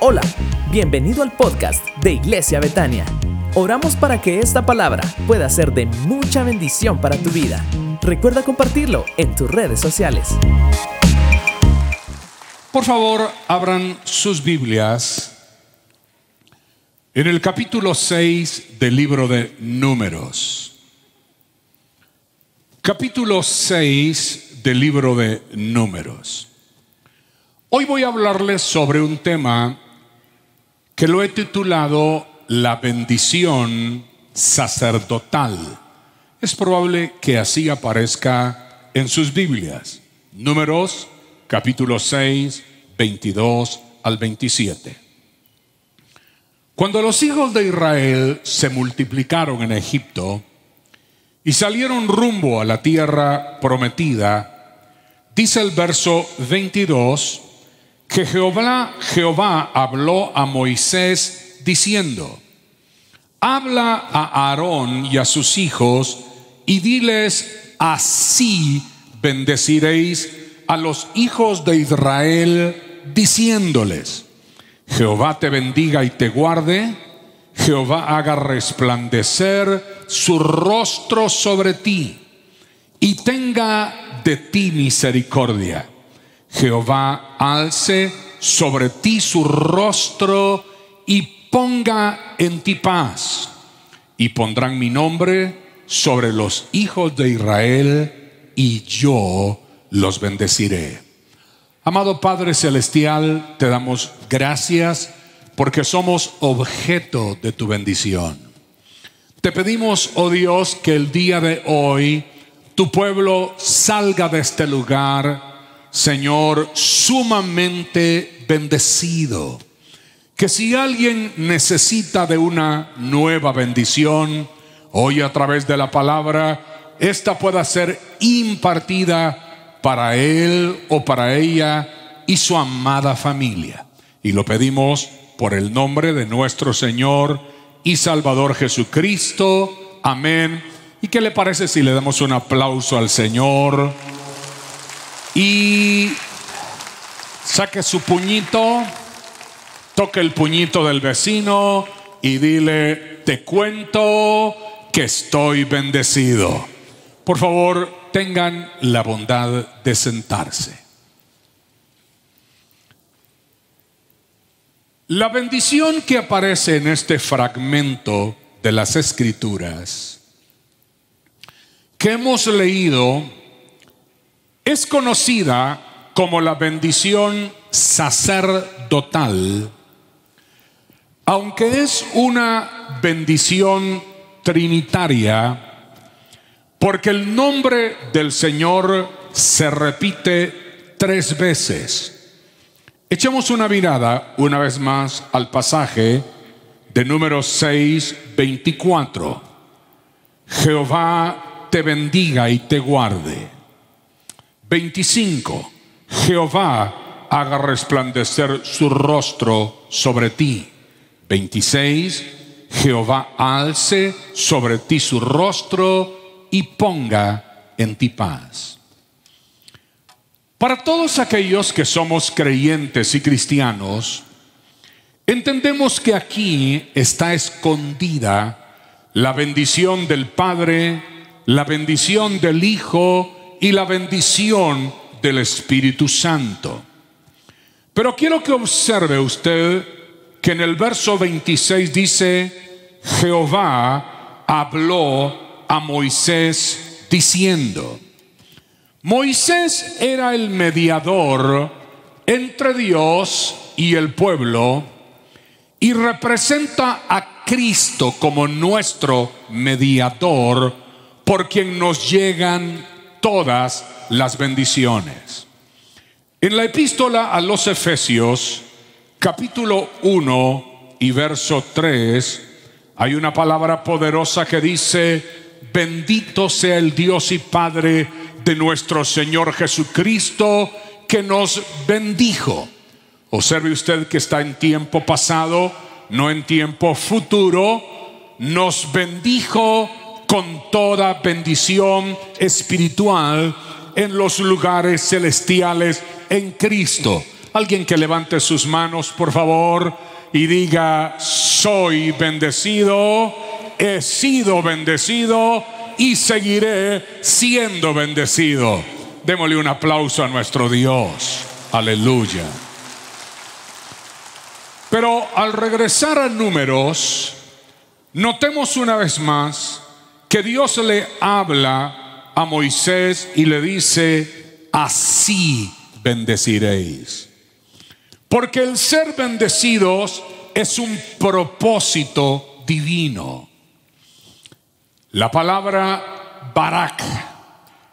Hola, bienvenido al podcast de Iglesia Betania. Oramos para que esta palabra pueda ser de mucha bendición para tu vida. Recuerda compartirlo en tus redes sociales. Por favor, abran sus Biblias en el capítulo 6 del libro de Números. Capítulo 6 del libro de Números. Hoy voy a hablarles sobre un tema que lo he titulado La bendición sacerdotal. Es probable que así aparezca en sus Biblias. Números, capítulo 6, 22 al 27. Cuando los hijos de Israel se multiplicaron en Egipto y salieron rumbo a la tierra prometida, dice el verso 22 que Jehová, Jehová habló a Moisés diciendo, habla a Aarón y a sus hijos y diles, así bendeciréis a los hijos de Israel, diciéndoles, Jehová te bendiga y te guarde, Jehová haga resplandecer su rostro sobre ti y tenga de ti misericordia. Jehová alce sobre ti su rostro y ponga en ti paz. Y pondrán mi nombre sobre los hijos de Israel y yo los bendeciré. Amado Padre Celestial, te damos gracias porque somos objeto de tu bendición. Te pedimos, oh Dios, que el día de hoy tu pueblo salga de este lugar, Señor, sumamente bendecido. Que si alguien necesita de una nueva bendición, hoy a través de la palabra, esta pueda ser impartida para él o para ella y su amada familia. Y lo pedimos por el nombre de nuestro Señor y Salvador Jesucristo. Amén. ¿Y qué le parece si le damos un aplauso al Señor? Y saque su puñito, toque el puñito del vecino y dile, te cuento que estoy bendecido. Por favor, tengan la bondad de sentarse. La bendición que aparece en este fragmento de las escrituras que hemos leído es conocida como la bendición sacerdotal, aunque es una bendición trinitaria, porque el nombre del Señor se repite tres veces. Echemos una mirada una vez más al pasaje de número 6, 24. Jehová te bendiga y te guarde. 25. Jehová haga resplandecer su rostro sobre ti. 26. Jehová alce sobre ti su rostro y ponga en ti paz. Para todos aquellos que somos creyentes y cristianos, entendemos que aquí está escondida la bendición del Padre, la bendición del Hijo y la bendición del Espíritu Santo. Pero quiero que observe usted que en el verso 26 dice, Jehová habló a Moisés diciendo, Moisés era el mediador entre Dios y el pueblo y representa a Cristo como nuestro mediador por quien nos llegan todas las bendiciones. En la epístola a los Efesios, capítulo 1 y verso 3, hay una palabra poderosa que dice, Bendito sea el Dios y Padre de nuestro Señor Jesucristo, que nos bendijo. Observe usted que está en tiempo pasado, no en tiempo futuro. Nos bendijo con toda bendición espiritual en los lugares celestiales en Cristo. Alguien que levante sus manos, por favor, y diga, soy bendecido, he sido bendecido y seguiré siendo bendecido. Démosle un aplauso a nuestro Dios. Aleluya. Pero al regresar a números, notemos una vez más que Dios le habla a Moisés y le dice, así bendeciréis. Porque el ser bendecidos es un propósito divino. La palabra Barak,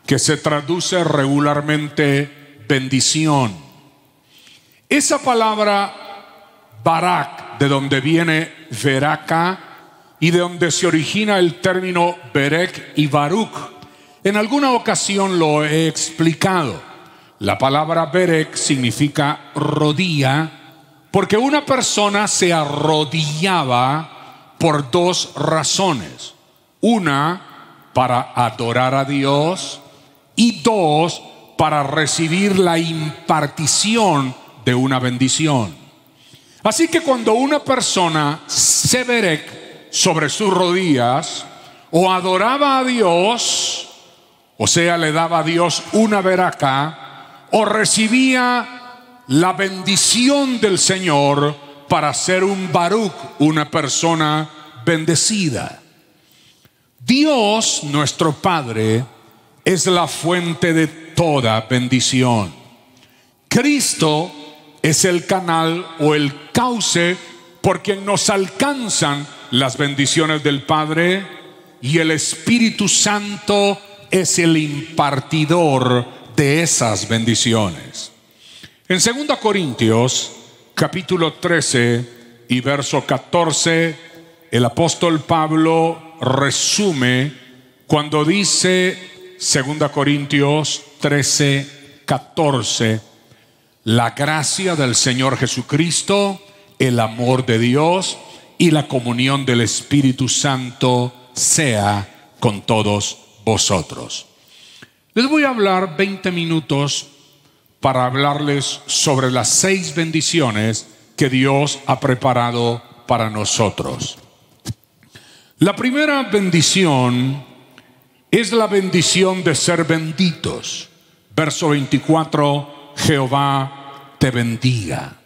que se traduce regularmente bendición. Esa palabra Barak, de donde viene Veraka y de donde se origina el término Berek y Baruch, en alguna ocasión lo he explicado. La palabra Berek significa rodilla porque una persona se arrodillaba por dos razones. Una, para adorar a Dios y dos, para recibir la impartición de una bendición. Así que cuando una persona se verek sobre sus rodillas o adoraba a Dios, o sea, le daba a Dios una veraca, o recibía la bendición del Señor para ser un Baruch, una persona bendecida. Dios, nuestro Padre, es la fuente de toda bendición. Cristo es el canal o el cauce por quien nos alcanzan las bendiciones del Padre y el Espíritu Santo es el impartidor de esas bendiciones. En 2 Corintios capítulo 13 y verso 14, el apóstol Pablo resume cuando dice 2 Corintios 13, 14, la gracia del Señor Jesucristo, el amor de Dios y la comunión del Espíritu Santo sea con todos vosotros. Les voy a hablar 20 minutos para hablarles sobre las seis bendiciones que Dios ha preparado para nosotros. La primera bendición es la bendición de ser benditos. Verso 24 Jehová te bendiga.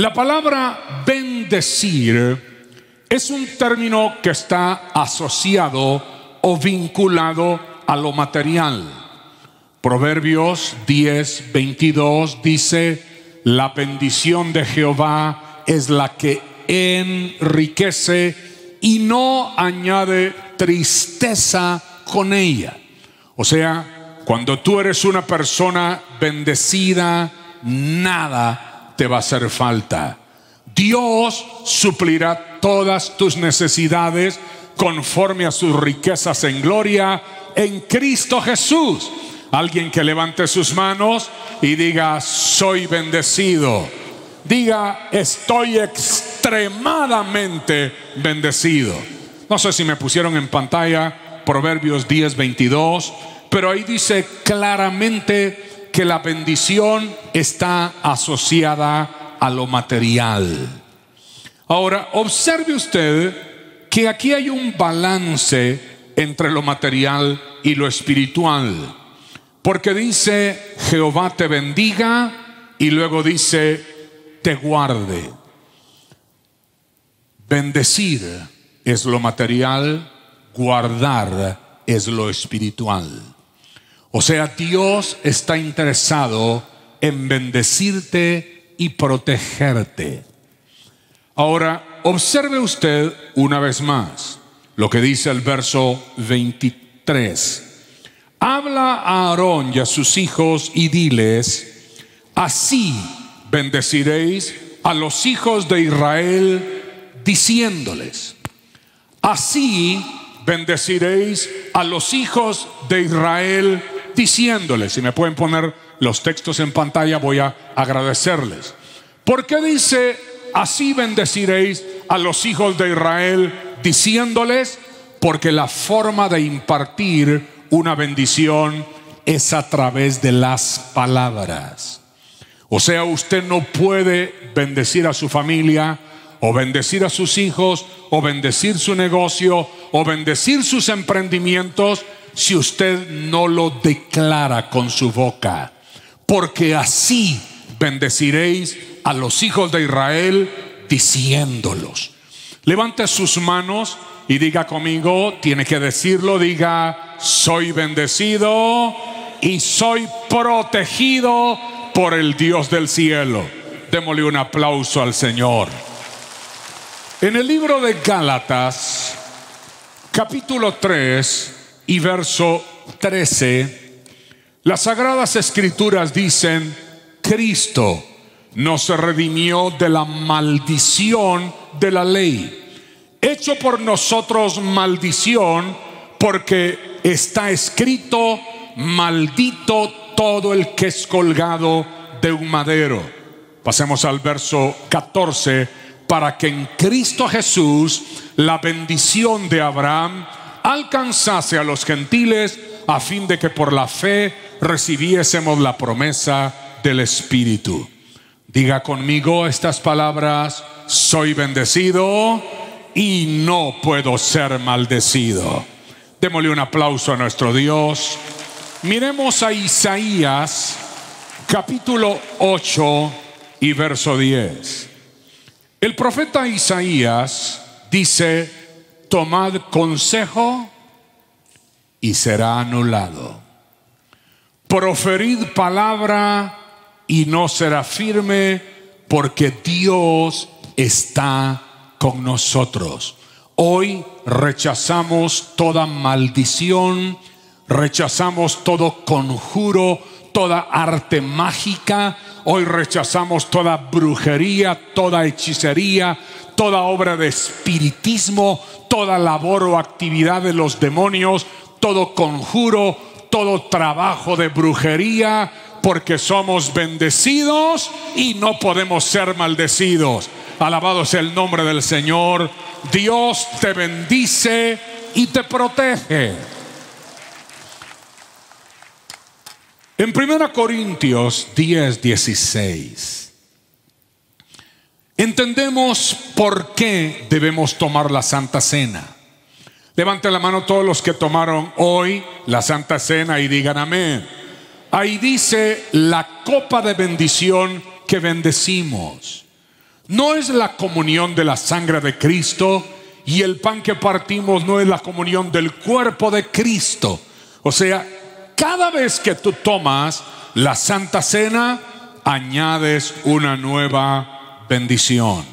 La palabra bendecir es un término que está asociado o vinculado a lo material. Proverbios 10, 22 dice, la bendición de Jehová es la que enriquece y no añade tristeza con ella. O sea, cuando tú eres una persona bendecida, nada te va a hacer falta. Dios suplirá todas tus necesidades conforme a sus riquezas en gloria en Cristo Jesús. Alguien que levante sus manos y diga, soy bendecido. Diga, estoy extremadamente bendecido. No sé si me pusieron en pantalla Proverbios 10, 22 pero ahí dice claramente que la bendición está asociada a lo material. Ahora, observe usted que aquí hay un balance entre lo material y lo espiritual. Porque dice, Jehová te bendiga y luego dice, te guarde. Bendecir es lo material, guardar es lo espiritual. O sea, Dios está interesado en bendecirte y protegerte. Ahora, observe usted una vez más lo que dice el verso 23. Habla a Aarón y a sus hijos y diles, así bendeciréis a los hijos de Israel diciéndoles, así bendeciréis a los hijos de Israel diciéndoles, si me pueden poner los textos en pantalla, voy a agradecerles. ¿Por qué dice, así bendeciréis a los hijos de Israel diciéndoles? Porque la forma de impartir una bendición es a través de las palabras. O sea, usted no puede bendecir a su familia, o bendecir a sus hijos, o bendecir su negocio, o bendecir sus emprendimientos, si usted no lo declara con su boca. Porque así bendeciréis a los hijos de Israel diciéndolos. Levante sus manos y diga conmigo, tiene que decirlo, diga, soy bendecido y soy protegido por el Dios del cielo. Démosle un aplauso al Señor. En el libro de Gálatas, capítulo 3 y verso 13, las sagradas escrituras dicen, Cristo nos redimió de la maldición de la ley, hecho por nosotros maldición, porque está escrito, maldito todo el que es colgado de un madero. Pasemos al verso 14, para que en Cristo Jesús la bendición de Abraham alcanzase a los gentiles a fin de que por la fe recibiésemos la promesa del Espíritu. Diga conmigo estas palabras, soy bendecido y no puedo ser maldecido. Démosle un aplauso a nuestro Dios. Miremos a Isaías capítulo 8 y verso 10. El profeta Isaías dice, tomad consejo y será anulado. Proferid palabra y no será firme porque Dios está con nosotros. Hoy rechazamos toda maldición, rechazamos todo conjuro, toda arte mágica, hoy rechazamos toda brujería, toda hechicería, toda obra de espiritismo, toda labor o actividad de los demonios, todo conjuro, todo trabajo de brujería, porque somos bendecidos y no podemos ser maldecidos. Alabado sea el nombre del Señor. Dios te bendice y te protege. En 1 Corintios 10, 16, entendemos por qué debemos tomar la Santa Cena. Levanten la mano todos los que tomaron hoy la Santa Cena y digan amén. Ahí dice la copa de bendición que bendecimos. No es la comunión de la sangre de Cristo y el pan que partimos no es la comunión del cuerpo de Cristo. O sea, cada vez que tú tomas la Santa Cena, añades una nueva bendición.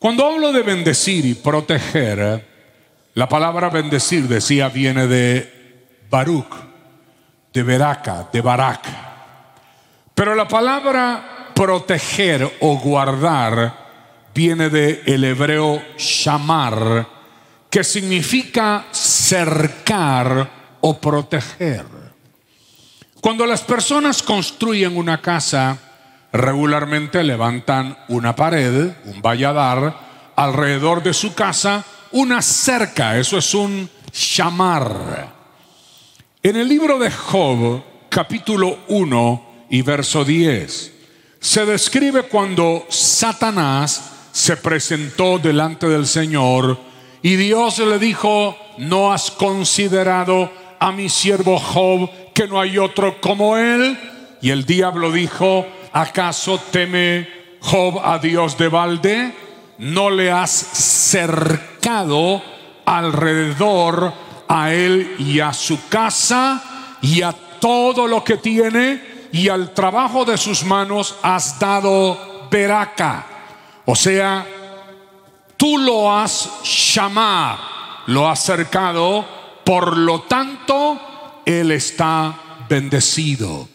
Cuando hablo de bendecir y proteger, la palabra bendecir, decía, viene de Baruch de Beraca, de Barak. Pero la palabra proteger o guardar viene de el hebreo shamar, que significa cercar o proteger. Cuando las personas construyen una casa, regularmente levantan una pared, un valladar, alrededor de su casa, una cerca, eso es un shamar. En el libro de Job, capítulo 1 y verso 10, se describe cuando Satanás se presentó delante del Señor y Dios le dijo, ¿no has considerado a mi siervo Job que no hay otro como él? Y el diablo dijo, ¿acaso teme Job a Dios de balde? ¿No le has cercado alrededor a él y a su casa y a todo lo que tiene y al trabajo de sus manos has dado veraca. O sea, tú lo has llamado, lo has cercado, por lo tanto, él está bendecido.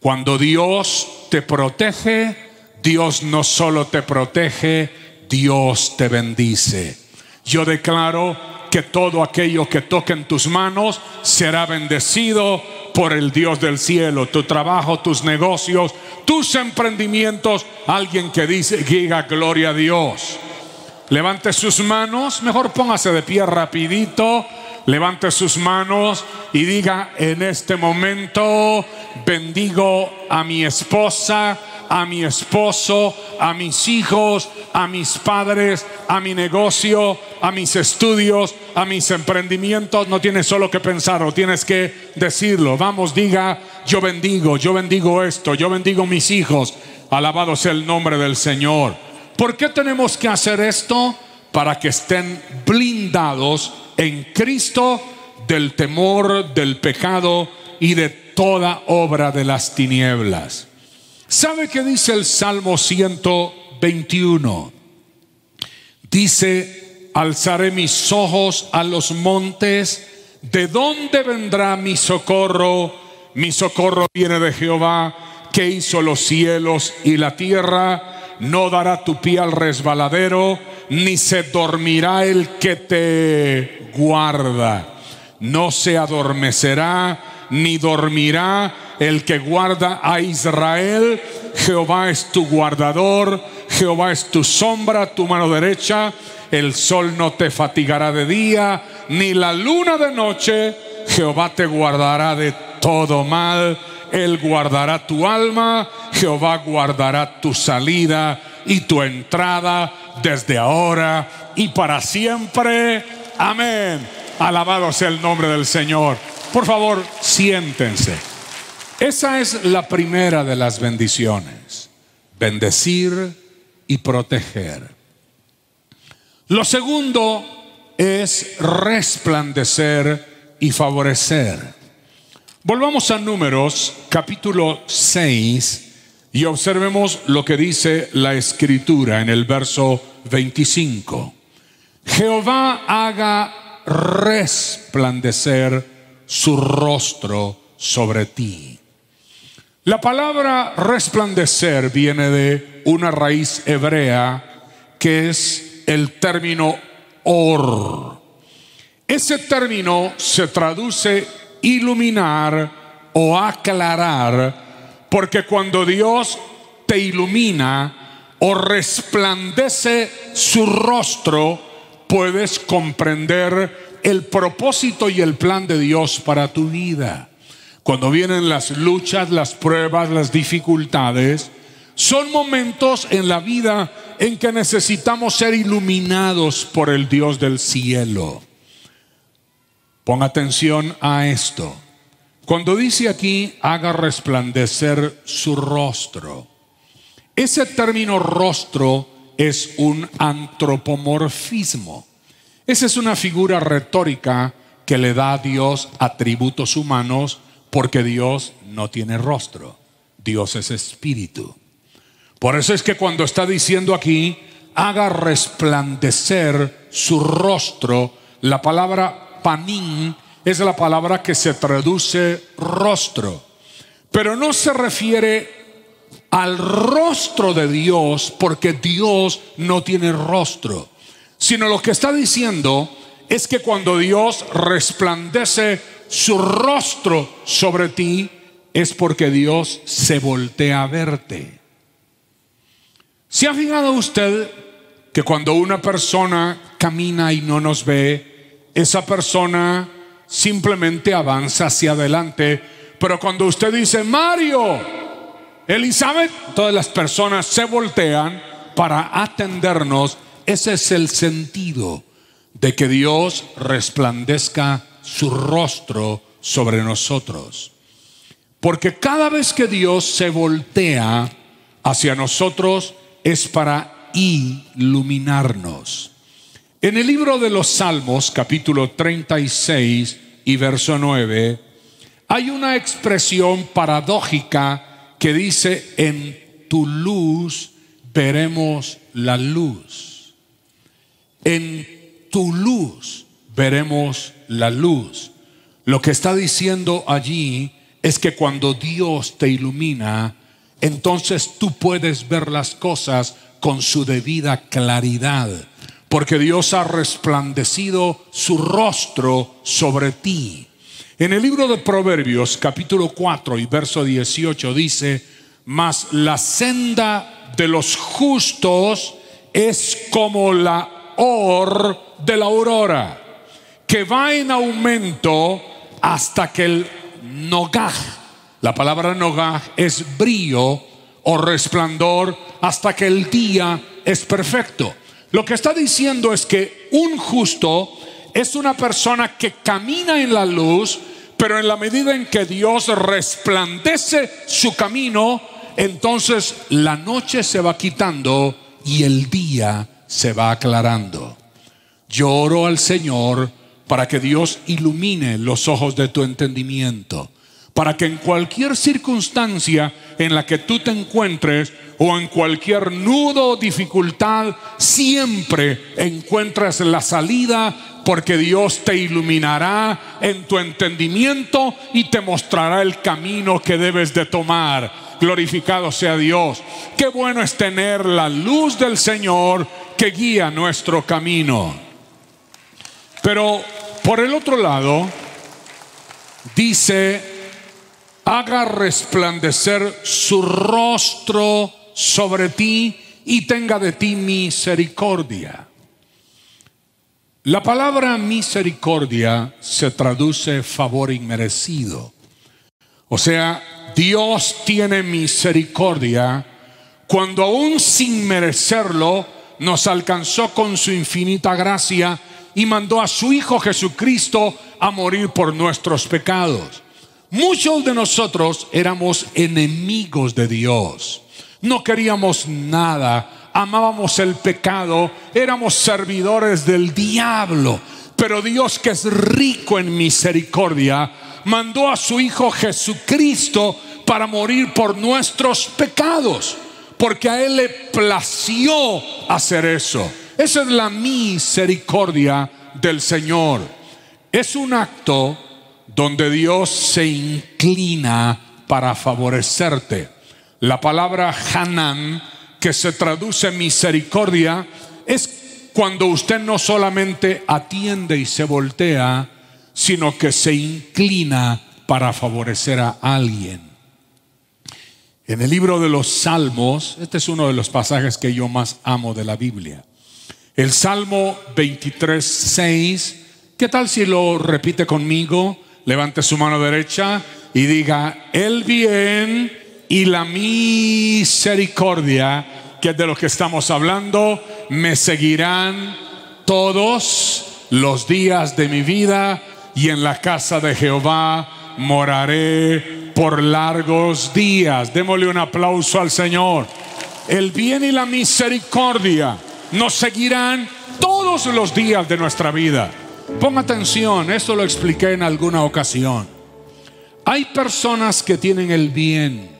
Cuando Dios te protege, Dios no solo te protege, Dios te bendice. Yo declaro que todo aquello que toque en tus manos será bendecido por el Dios del cielo. Tu trabajo, tus negocios, tus emprendimientos. Alguien que dice, diga gloria a Dios. Levante sus manos, mejor póngase de pie rapidito. Levante sus manos y diga, en este momento bendigo a mi esposa, a mi esposo, a mis hijos, a mis padres, a mi negocio, a mis estudios, a mis emprendimientos. No tienes solo que pensarlo, tienes que decirlo. Vamos, diga, yo bendigo, yo bendigo esto, yo bendigo mis hijos. Alabado sea el nombre del Señor. ¿Por qué tenemos que hacer esto? Para que estén blindados en Cristo del temor, del pecado y de toda obra de las tinieblas. ¿Sabe qué dice el Salmo 121? Dice, alzaré mis ojos a los montes, ¿de dónde vendrá mi socorro? Mi socorro viene de Jehová, que hizo los cielos y la tierra. No dará tu pie al resbaladero, ni se dormirá el que te guarda. No se adormecerá, ni dormirá el que guarda a Israel. Jehová es tu guardador, Jehová es tu sombra, tu mano derecha. El sol no te fatigará de día, ni la luna de noche. Jehová te guardará de todo mal. Él guardará tu alma, Jehová guardará tu salida y tu entrada desde ahora y para siempre. Amén. Alabado sea el nombre del Señor. Por favor, siéntense. Esa es la primera de las bendiciones. Bendecir y proteger. Lo segundo es resplandecer y favorecer. Volvamos a números capítulo 6 y observemos lo que dice la escritura en el verso 25. Jehová haga resplandecer su rostro sobre ti. La palabra resplandecer viene de una raíz hebrea que es el término or. Ese término se traduce iluminar o aclarar porque cuando Dios te ilumina o resplandece su rostro, puedes comprender el propósito y el plan de Dios para tu vida. Cuando vienen las luchas, las pruebas, las dificultades, son momentos en la vida en que necesitamos ser iluminados por el Dios del cielo. Ponga atención a esto. Cuando dice aquí, haga resplandecer su rostro. Ese término rostro es un antropomorfismo. Esa es una figura retórica que le da a Dios atributos humanos porque Dios no tiene rostro. Dios es espíritu. Por eso es que cuando está diciendo aquí, haga resplandecer su rostro, la palabra panín es la palabra que se traduce rostro. Pero no se refiere al rostro de Dios porque Dios no tiene rostro, sino lo que está diciendo es que cuando Dios resplandece su rostro sobre ti, es porque Dios se voltea a verte. ¿Se ha fijado usted que cuando una persona camina y no nos ve, esa persona simplemente avanza hacia adelante, pero cuando usted dice, Mario, Elizabeth, todas las personas se voltean para atendernos. Ese es el sentido de que Dios resplandezca su rostro sobre nosotros. Porque cada vez que Dios se voltea hacia nosotros es para iluminarnos. En el libro de los Salmos, capítulo 36 y verso 9, hay una expresión paradójica que dice, en tu luz veremos la luz. En tu luz veremos la luz. Lo que está diciendo allí es que cuando Dios te ilumina, entonces tú puedes ver las cosas con su debida claridad, porque Dios ha resplandecido su rostro sobre ti. En el libro de Proverbios capítulo 4 y verso 18 dice, mas la senda de los justos es como la or de la aurora, que va en aumento hasta que el nogaj, la palabra nogaj es brillo o resplandor, hasta que el día es perfecto. Lo que está diciendo es que un justo es una persona que camina en la luz, pero en la medida en que Dios resplandece su camino, entonces la noche se va quitando y el día se va aclarando. Yo oro al Señor para que Dios ilumine los ojos de tu entendimiento, para que en cualquier circunstancia en la que tú te encuentres o en cualquier nudo o dificultad, siempre encuentres la salida porque Dios te iluminará en tu entendimiento y te mostrará el camino que debes de tomar. Glorificado sea Dios. Qué bueno es tener la luz del Señor que guía nuestro camino. Pero por el otro lado, dice, haga resplandecer su rostro sobre ti y tenga de ti misericordia. La palabra misericordia se traduce favor inmerecido. O sea, Dios tiene misericordia cuando aún sin merecerlo nos alcanzó con su infinita gracia y mandó a su Hijo Jesucristo a morir por nuestros pecados. Muchos de nosotros éramos enemigos de Dios. No queríamos nada amábamos el pecado, éramos servidores del diablo. Pero Dios que es rico en misericordia, mandó a su Hijo Jesucristo para morir por nuestros pecados, porque a Él le plació hacer eso. Esa es la misericordia del Señor. Es un acto donde Dios se inclina para favorecerte. La palabra Hanan que se traduce misericordia es cuando usted no solamente atiende y se voltea, sino que se inclina para favorecer a alguien. En el libro de los Salmos, este es uno de los pasajes que yo más amo de la Biblia. El Salmo 23, 6, ¿qué tal si lo repite conmigo? Levante su mano derecha y diga, el bien y la misericordia, que es de lo que estamos hablando, me seguirán todos los días de mi vida y en la casa de Jehová moraré por largos días. Démosle un aplauso al Señor. El bien y la misericordia nos seguirán todos los días de nuestra vida. Ponga atención, esto lo expliqué en alguna ocasión. Hay personas que tienen el bien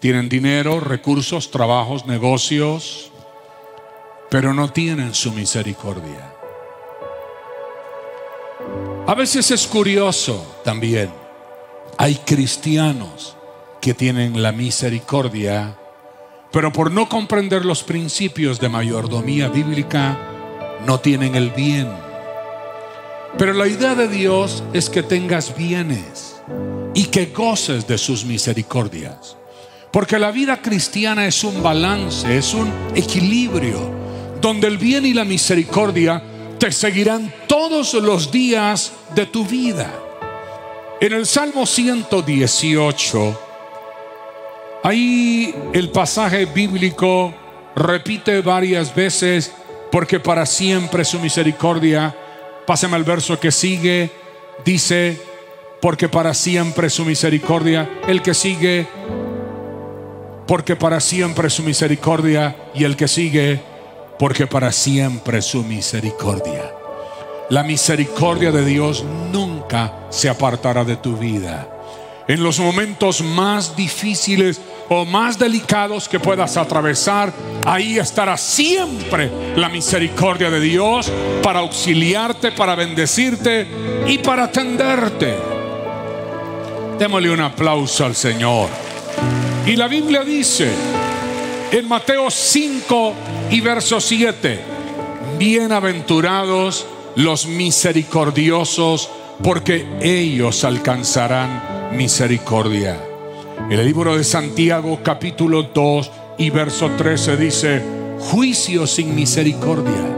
tienen dinero, recursos, trabajos, negocios, pero no tienen su misericordia. A veces es curioso también. Hay cristianos que tienen la misericordia, pero por no comprender los principios de mayordomía bíblica, no tienen el bien. Pero la idea de Dios es que tengas bienes y que goces de sus misericordias. Porque la vida cristiana es un balance, es un equilibrio, donde el bien y la misericordia te seguirán todos los días de tu vida. En el Salmo 118, ahí el pasaje bíblico repite varias veces, porque para siempre su misericordia, pásame al verso que sigue, dice, porque para siempre su misericordia, el que sigue, porque para siempre su misericordia, y el que sigue, porque para siempre su misericordia. La misericordia de Dios nunca se apartará de tu vida. En los momentos más difíciles o más delicados que puedas atravesar, ahí estará siempre la misericordia de Dios para auxiliarte, para bendecirte y para atenderte. Démosle un aplauso al Señor. Y la Biblia dice en Mateo 5 y verso 7, bienaventurados los misericordiosos, porque ellos alcanzarán misericordia. En el libro de Santiago capítulo 2 y verso 13 dice, juicio sin misericordia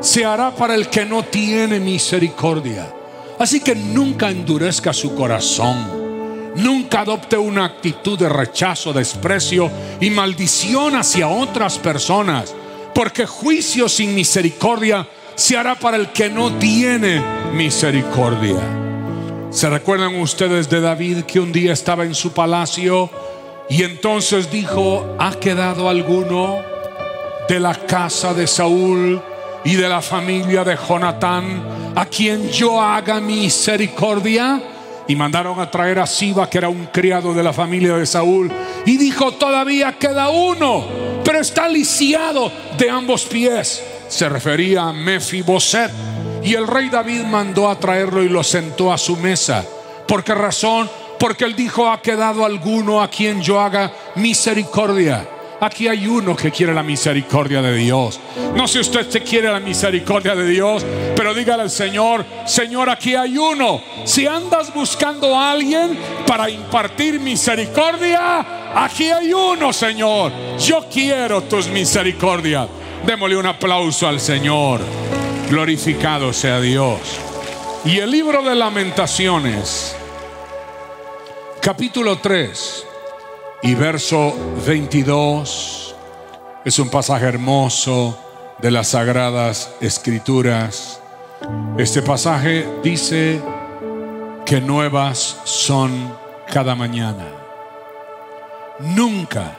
se hará para el que no tiene misericordia. Así que nunca endurezca su corazón. Nunca adopte una actitud de rechazo, desprecio y maldición hacia otras personas, porque juicio sin misericordia se hará para el que no tiene misericordia. ¿Se recuerdan ustedes de David que un día estaba en su palacio y entonces dijo, ¿ha quedado alguno de la casa de Saúl y de la familia de Jonatán a quien yo haga misericordia? Y mandaron a traer a Siba, que era un criado de la familia de Saúl, y dijo, todavía queda uno, pero está lisiado de ambos pies. Se refería a Mefiboset. Y el rey David mandó a traerlo y lo sentó a su mesa. ¿Por qué razón? Porque él dijo, ha quedado alguno a quien yo haga misericordia. Aquí hay uno que quiere la misericordia de Dios. No sé usted se quiere la misericordia de Dios, pero dígale al Señor, Señor, aquí hay uno. Si andas buscando a alguien para impartir misericordia, aquí hay uno, Señor. Yo quiero tus misericordias. Démosle un aplauso al Señor. Glorificado sea Dios. Y el libro de lamentaciones, capítulo 3 y verso 22 es un pasaje hermoso de las sagradas escrituras. Este pasaje dice que nuevas son cada mañana. Nunca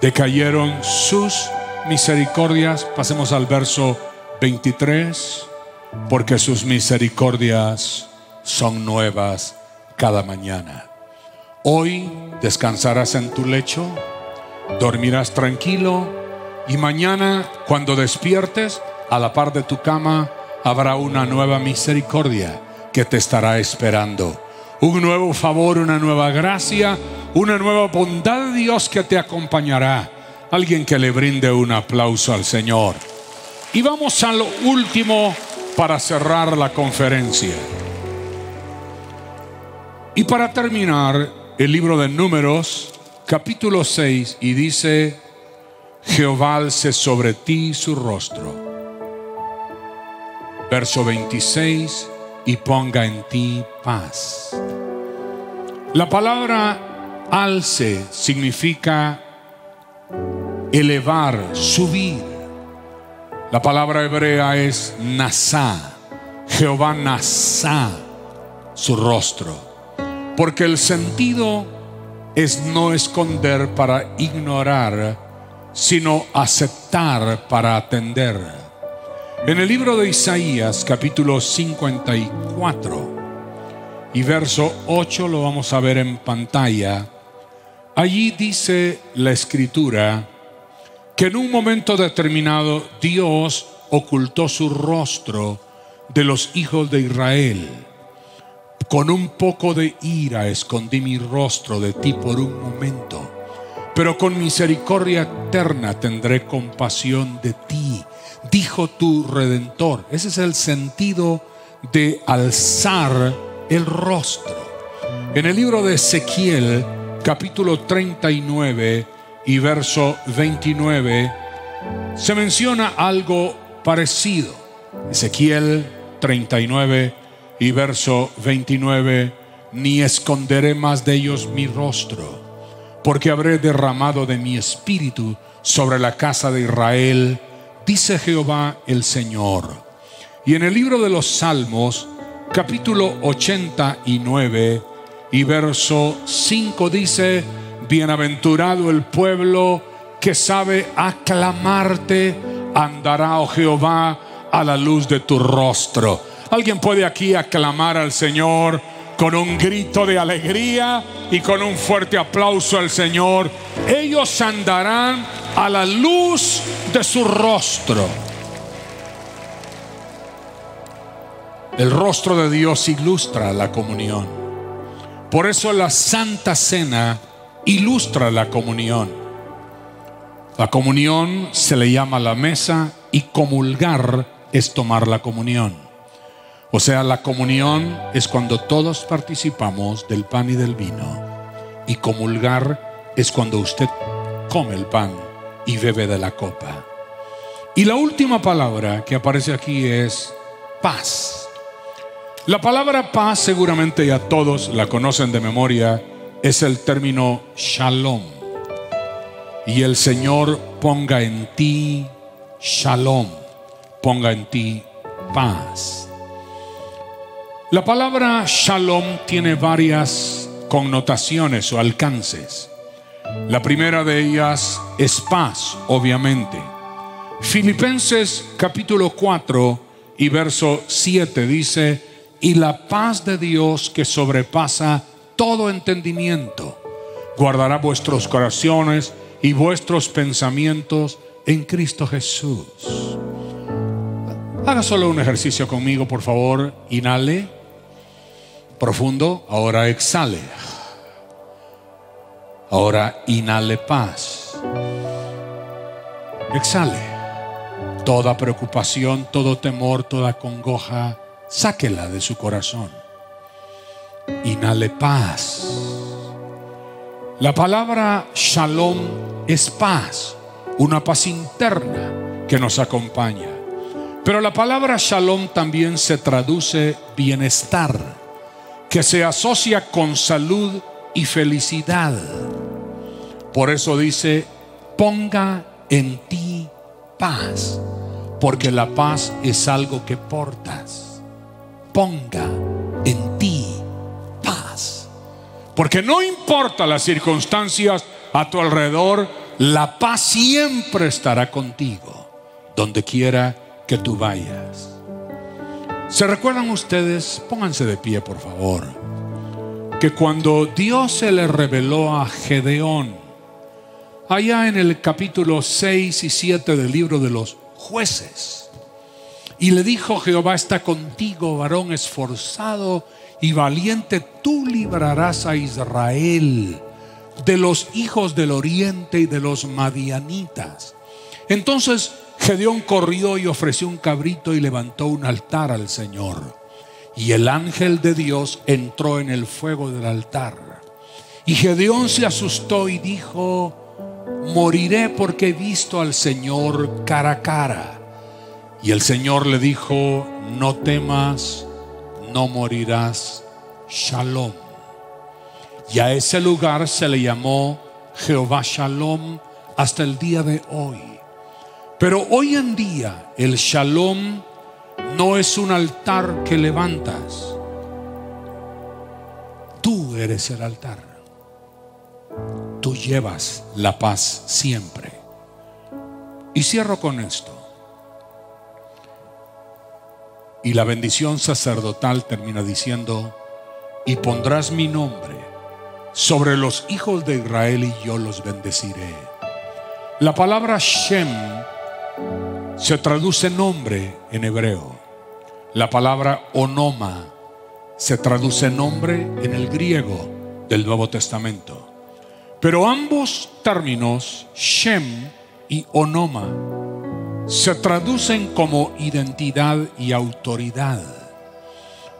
decayeron sus misericordias. Pasemos al verso 23. Porque sus misericordias son nuevas cada mañana. Hoy descansarás en tu lecho, dormirás tranquilo y mañana cuando despiertes a la par de tu cama habrá una nueva misericordia que te estará esperando. Un nuevo favor, una nueva gracia, una nueva bondad de Dios que te acompañará. Alguien que le brinde un aplauso al Señor. Y vamos a lo último para cerrar la conferencia. Y para terminar, el libro de Números, capítulo 6, y dice, Jehová alce sobre ti su rostro. Verso 26, y ponga en ti paz. La palabra alce significa elevar, subir. La palabra hebrea es nasá. Jehová nasá su rostro. Porque el sentido es no esconder para ignorar, sino aceptar para atender. En el libro de Isaías, capítulo 54 y verso 8, lo vamos a ver en pantalla. Allí dice la escritura que en un momento determinado Dios ocultó su rostro de los hijos de Israel con un poco de ira escondí mi rostro de ti por un momento, pero con misericordia eterna tendré compasión de ti, dijo tu redentor. Ese es el sentido de alzar el rostro. En el libro de Ezequiel, capítulo 39 y verso 29, se menciona algo parecido. Ezequiel 39 y verso 29, ni esconderé más de ellos mi rostro, porque habré derramado de mi espíritu sobre la casa de Israel, dice Jehová el Señor. Y en el libro de los Salmos, capítulo 89 y verso 5 dice, bienaventurado el pueblo que sabe aclamarte, andará, oh Jehová, a la luz de tu rostro. Alguien puede aquí aclamar al Señor con un grito de alegría y con un fuerte aplauso al Señor. Ellos andarán a la luz de su rostro. El rostro de Dios ilustra la comunión. Por eso la Santa Cena ilustra la comunión. La comunión se le llama la mesa y comulgar es tomar la comunión. O sea, la comunión es cuando todos participamos del pan y del vino. Y comulgar es cuando usted come el pan y bebe de la copa. Y la última palabra que aparece aquí es paz. La palabra paz seguramente ya todos la conocen de memoria, es el término shalom. Y el Señor ponga en ti shalom, ponga en ti paz. La palabra shalom tiene varias connotaciones o alcances. La primera de ellas es paz, obviamente. Filipenses capítulo 4 y verso 7 dice, y la paz de Dios que sobrepasa todo entendimiento, guardará vuestros corazones y vuestros pensamientos en Cristo Jesús. Haga solo un ejercicio conmigo, por favor. Inhale. Profundo. Ahora exhale. Ahora inhale paz. Exhale. Toda preocupación, todo temor, toda congoja, sáquela de su corazón. Inhale paz. La palabra shalom es paz, una paz interna que nos acompaña. Pero la palabra shalom también se traduce bienestar, que se asocia con salud y felicidad. Por eso dice, ponga en ti paz, porque la paz es algo que portas. Ponga en ti paz. Porque no importa las circunstancias a tu alrededor, la paz siempre estará contigo, donde quiera que tú vayas. ¿Se recuerdan ustedes? Pónganse de pie, por favor. Que cuando Dios se le reveló a Gedeón, allá en el capítulo 6 y 7 del libro de los jueces, y le dijo, Jehová está contigo, varón esforzado y valiente, tú librarás a Israel de los hijos del oriente y de los madianitas. Entonces Gedeón corrió y ofreció un cabrito y levantó un altar al Señor. Y el ángel de Dios entró en el fuego del altar. Y Gedeón se asustó y dijo, moriré porque he visto al Señor cara a cara. Y el Señor le dijo, no temas, no morirás. Shalom. Y a ese lugar se le llamó Jehová Shalom hasta el día de hoy. Pero hoy en día el Shalom no es un altar que levantas. Tú eres el altar. Tú llevas la paz siempre. Y cierro con esto. Y la bendición sacerdotal termina diciendo, y pondrás mi nombre sobre los hijos de Israel y yo los bendeciré. La palabra Shem se traduce nombre en hebreo. La palabra onoma se traduce nombre en el griego del Nuevo Testamento. Pero ambos términos, Shem y onoma, se traducen como identidad y autoridad.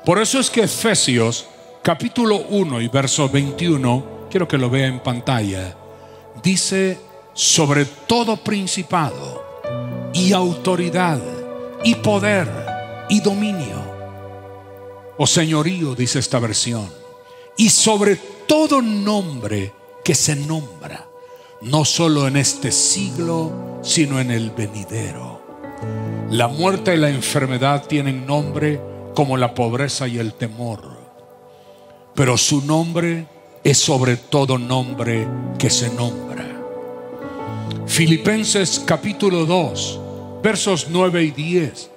Por eso es que Efesios capítulo 1 y verso 21, quiero que lo vea en pantalla, dice sobre todo principado y autoridad y poder y dominio o señorío, dice esta versión, y sobre todo nombre que se nombra no solo en este siglo, sino en el venidero. La muerte y la enfermedad tienen nombre como la pobreza y el temor, pero su nombre es sobre todo nombre que se nombra. Filipenses capítulo 2, versos 9 y 10,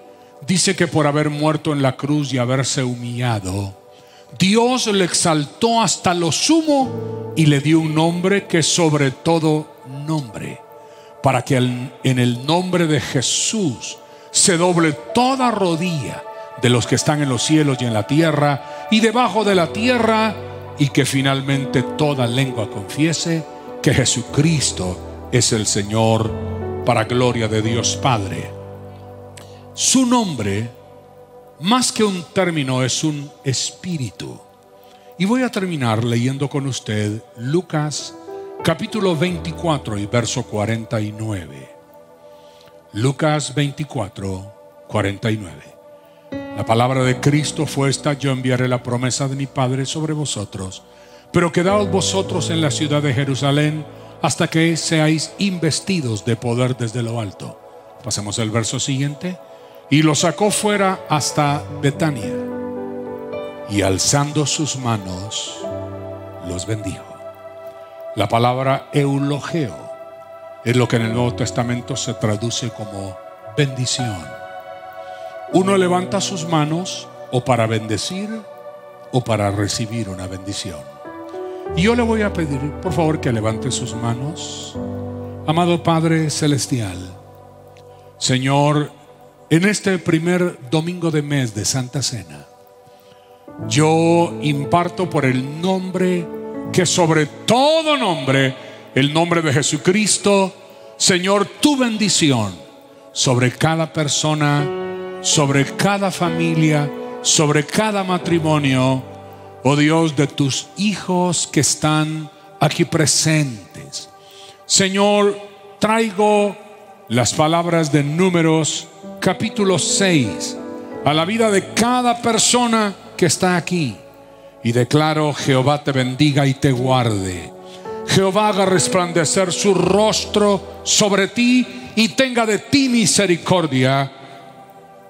dice que por haber muerto en la cruz y haberse humillado, Dios le exaltó hasta lo sumo y le dio un nombre que sobre todo nombre, para que en el nombre de Jesús se doble toda rodilla de los que están en los cielos y en la tierra y debajo de la tierra, y que finalmente toda lengua confiese que Jesucristo es el Señor para gloria de Dios Padre. Su nombre más que un término, es un espíritu. Y voy a terminar leyendo con usted Lucas capítulo 24 y verso 49. Lucas 24, 49. La palabra de Cristo fue esta, yo enviaré la promesa de mi Padre sobre vosotros, pero quedaos vosotros en la ciudad de Jerusalén hasta que seáis investidos de poder desde lo alto. Pasemos al verso siguiente. Y lo sacó fuera hasta Betania, y alzando sus manos, los bendijo. La palabra eulogeo es lo que en el Nuevo Testamento se traduce como bendición. Uno levanta sus manos o para bendecir o para recibir una bendición. Y yo le voy a pedir, por favor, que levante sus manos. Amado Padre Celestial, Señor, en este primer domingo de mes de Santa Cena, yo imparto por el nombre que sobre todo nombre, el nombre de Jesucristo, Señor, tu bendición sobre cada persona, sobre cada familia, sobre cada matrimonio, oh Dios, de tus hijos que están aquí presentes. Señor, traigo las palabras de números capítulo 6 a la vida de cada persona que está aquí. Y declaro, Jehová te bendiga y te guarde. Jehová haga resplandecer su rostro sobre ti y tenga de ti misericordia.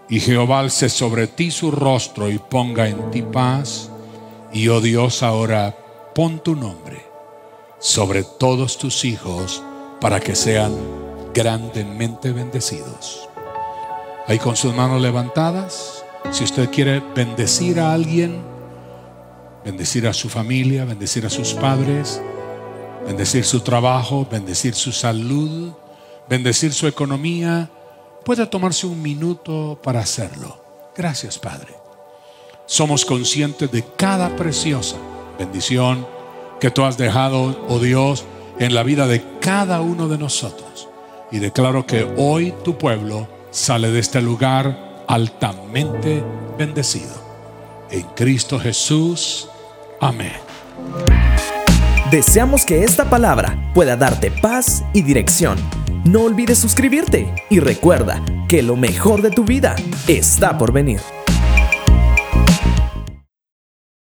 Y Jehová alce sobre ti su rostro y ponga en ti paz. Y oh Dios, ahora pon tu nombre sobre todos tus hijos para que sean grandemente bendecidos. Ahí con sus manos levantadas, si usted quiere bendecir a alguien, bendecir a su familia, bendecir a sus padres, bendecir su trabajo, bendecir su salud, bendecir su economía, puede tomarse un minuto para hacerlo. Gracias, Padre. Somos conscientes de cada preciosa bendición que tú has dejado, oh Dios, en la vida de cada uno de nosotros. Y declaro que hoy tu pueblo sale de este lugar altamente bendecido. En Cristo Jesús. Amén. Deseamos que esta palabra pueda darte paz y dirección. No olvides suscribirte y recuerda que lo mejor de tu vida está por venir.